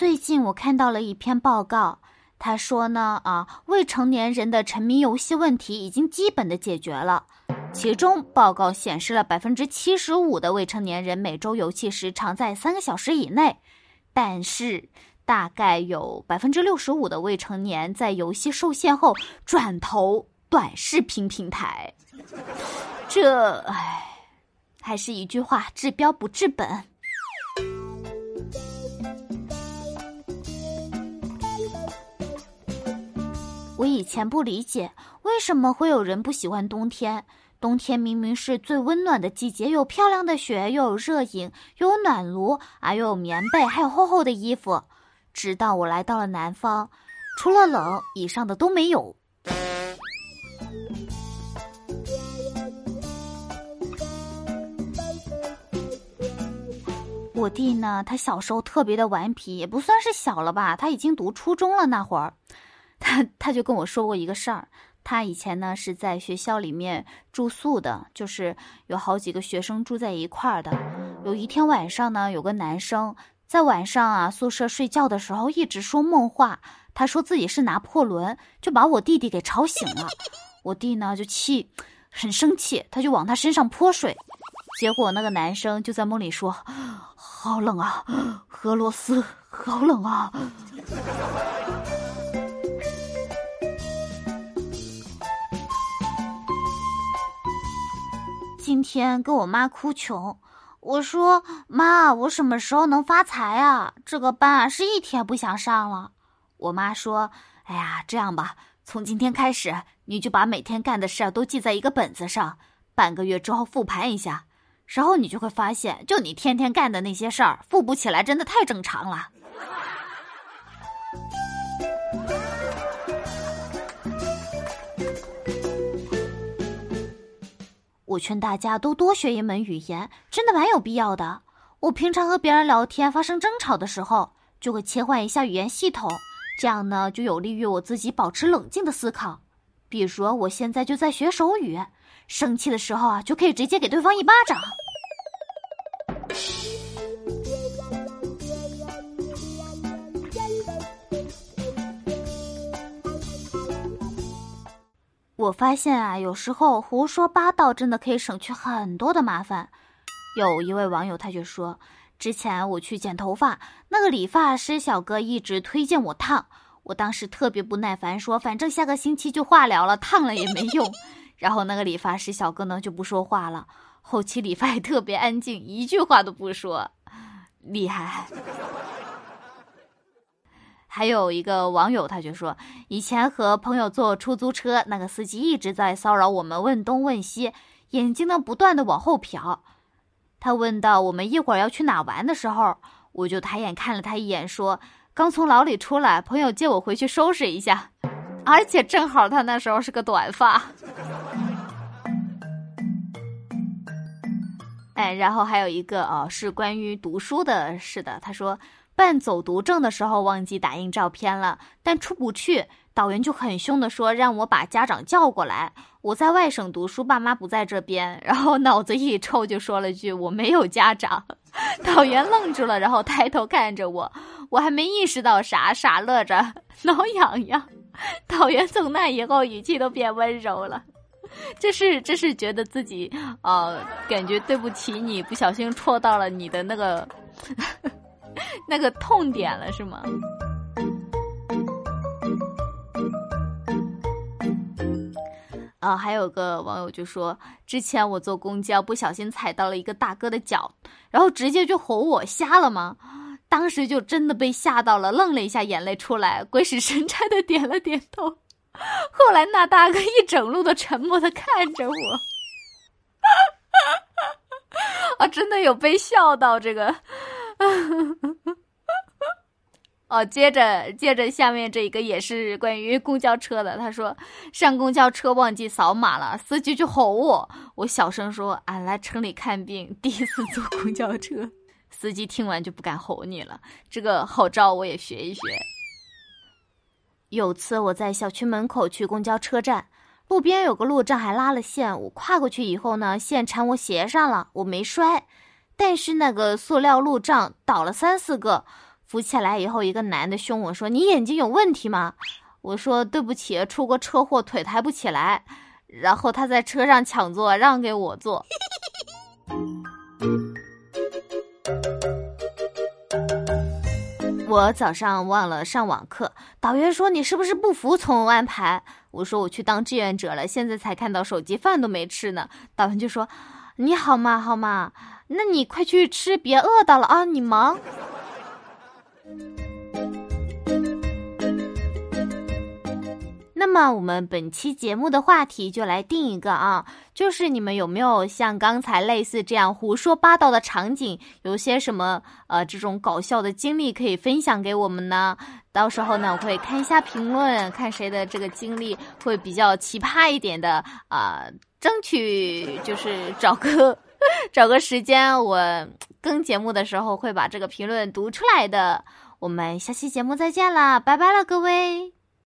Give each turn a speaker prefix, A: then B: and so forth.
A: 最近我看到了一篇报告，他说呢，啊，未成年人的沉迷游戏问题已经基本的解决了。其中报告显示了百分之七十五的未成年人每周游戏时长在三个小时以内，但是大概有百分之六十五的未成年在游戏受限后转投短视频平台。这，唉，还是一句话，治标不治本。我以前不理解为什么会有人不喜欢冬天。冬天明明是最温暖的季节，有漂亮的雪，又有热饮，又有暖炉啊，又有棉被，还有厚厚的衣服。直到我来到了南方，除了冷，以上的都没有。我弟呢，他小时候特别的顽皮，也不算是小了吧，他已经读初中了那会儿。他就跟我说过一个事儿，他以前呢是在学校里面住宿的，就是有好几个学生住在一块儿的。有一天晚上呢，有个男生在晚上啊宿舍睡觉的时候一直说梦话，他说自己是拿破仑，就把我弟弟给吵醒了。我弟呢就气，很生气，他就往他身上泼水，结果那个男生就在梦里说：“好冷啊，俄罗斯，好冷啊。”今天跟我妈哭穷，我说妈，我什么时候能发财啊？这个班啊是一天不想上了。我妈说：“哎呀，这样吧，从今天开始，你就把每天干的事儿都记在一个本子上，半个月之后复盘一下，然后你就会发现，就你天天干的那些事儿，复不起来，真的太正常了。”我劝大家都多学一门语言，真的蛮有必要的。我平常和别人聊天发生争吵的时候，就会切换一下语言系统，这样呢就有利于我自己保持冷静的思考。比如我现在就在学手语，生气的时候啊就可以直接给对方一巴掌。我发现啊，有时候胡说八道真的可以省去很多的麻烦。有一位网友他就说，之前我去剪头发，那个理发师小哥一直推荐我烫，我当时特别不耐烦，说反正下个星期就化疗了，烫了也没用。然后那个理发师小哥呢就不说话了，后期理发也特别安静，一句话都不说，厉害。还有一个网友，他就说，以前和朋友坐出租车，那个司机一直在骚扰我们，问东问西，眼睛呢不断的往后瞟。他问到我们一会儿要去哪玩的时候，我就抬眼看了他一眼，说刚从牢里出来，朋友借我回去收拾一下，而且正好他那时候是个短发。哎，然后还有一个啊，是关于读书的，是的，他说。办走读证的时候忘记打印照片了，但出不去，导员就很凶的说让我把家长叫过来。我在外省读书，爸妈不在这边，然后脑子一抽就说了句我没有家长。导员愣住了，然后抬头看着我，我还没意识到啥，傻乐着，挠痒痒。导员从那以后语气都变温柔了，这是这是觉得自己呃感觉对不起你，不小心戳到了你的那个。那个痛点了是吗？啊，还有个网友就说，之前我坐公交不小心踩到了一个大哥的脚，然后直接就吼我瞎了吗？当时就真的被吓到了，愣了一下，眼泪出来，鬼使神差的点了点头。后来那大哥一整路都沉默的看着我，啊，真的有被笑到这个。哦，接着接着，下面这一个也是关于公交车的。他说，上公交车忘记扫码了，司机就吼我。我小声说：“俺来城里看病，第一次坐公交车。”司机听完就不敢吼你了。这个好招我也学一学。有次我在小区门口去公交车站，路边有个路障还拉了线，我跨过去以后呢，线缠我鞋上了，我没摔。但是那个塑料路障倒了三四个，扶起来以后，一个男的凶我说：“你眼睛有问题吗？”我说：“对不起，出过车祸，腿抬不起来。”然后他在车上抢座，让给我坐。我早上忘了上网课，导员说你是不是不服从安排？我说我去当志愿者了，现在才看到手机，饭都没吃呢。导员就说：“你好嘛好嘛，那你快去吃，别饿到了啊，你忙。”那么我们本期节目的话题就来定一个啊，就是你们有没有像刚才类似这样胡说八道的场景？有些什么呃这种搞笑的经历可以分享给我们呢？到时候呢，我会看一下评论，看谁的这个经历会比较奇葩一点的啊，争取就是找个找个时间，我更节目的时候会把这个评论读出来的。我们下期节目再见啦，拜拜了各位。